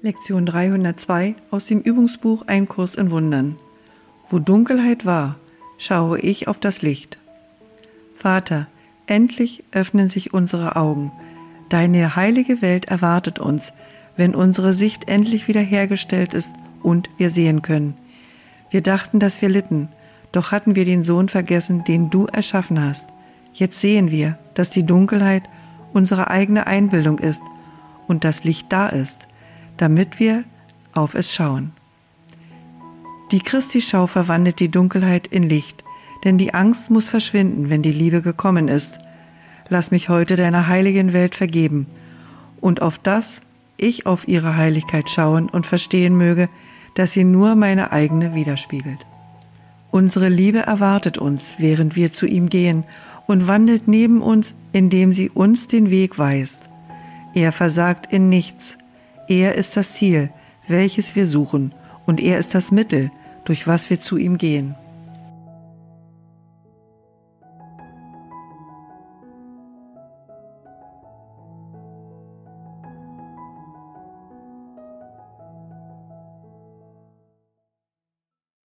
Lektion 302 aus dem Übungsbuch Ein Kurs in Wundern. Wo Dunkelheit war, schaue ich auf das Licht. Vater, endlich öffnen sich unsere Augen. Deine heilige Welt erwartet uns, wenn unsere Sicht endlich wiederhergestellt ist und wir sehen können. Wir dachten, dass wir litten, doch hatten wir den Sohn vergessen, den du erschaffen hast. Jetzt sehen wir, dass die Dunkelheit unsere eigene Einbildung ist und das Licht da ist damit wir auf es schauen. Die Christi-Schau verwandelt die Dunkelheit in Licht, denn die Angst muss verschwinden, wenn die Liebe gekommen ist. Lass mich heute deiner heiligen Welt vergeben und auf das ich auf ihre Heiligkeit schauen und verstehen möge, dass sie nur meine eigene widerspiegelt. Unsere Liebe erwartet uns, während wir zu ihm gehen, und wandelt neben uns, indem sie uns den Weg weist. Er versagt in nichts, er ist das Ziel, welches wir suchen, und er ist das Mittel, durch was wir zu ihm gehen.